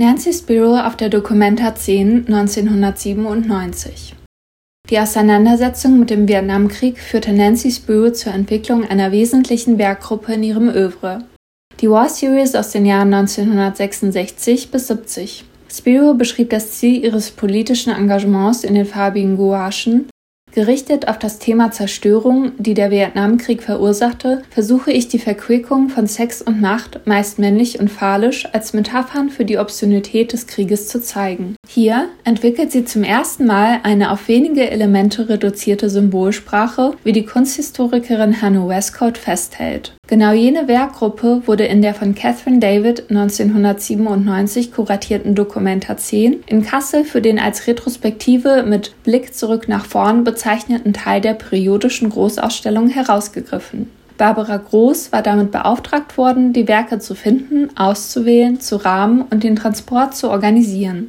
Nancy Spiro auf der Documenta 10 1997 Die Auseinandersetzung mit dem Vietnamkrieg führte Nancy Spiro zur Entwicklung einer wesentlichen Werkgruppe in ihrem Övre. Die War Series aus den Jahren 1966 bis 70. Spiro beschrieb das Ziel ihres politischen Engagements in den farbigen Gouachen Gerichtet auf das Thema Zerstörung, die der Vietnamkrieg verursachte, versuche ich die Verquickung von Sex und Macht, meist männlich und phallisch, als Metaphern für die Obszönität des Krieges zu zeigen. Hier entwickelt sie zum ersten Mal eine auf wenige Elemente reduzierte Symbolsprache, wie die Kunsthistorikerin Hannah Westcott festhält. Genau jene Werkgruppe wurde in der von Catherine David 1997 kuratierten Dokumenta 10 in Kassel für den als Retrospektive mit Blick zurück nach vorn bezeichneten Teil der periodischen Großausstellung herausgegriffen. Barbara Groß war damit beauftragt worden, die Werke zu finden, auszuwählen, zu rahmen und den Transport zu organisieren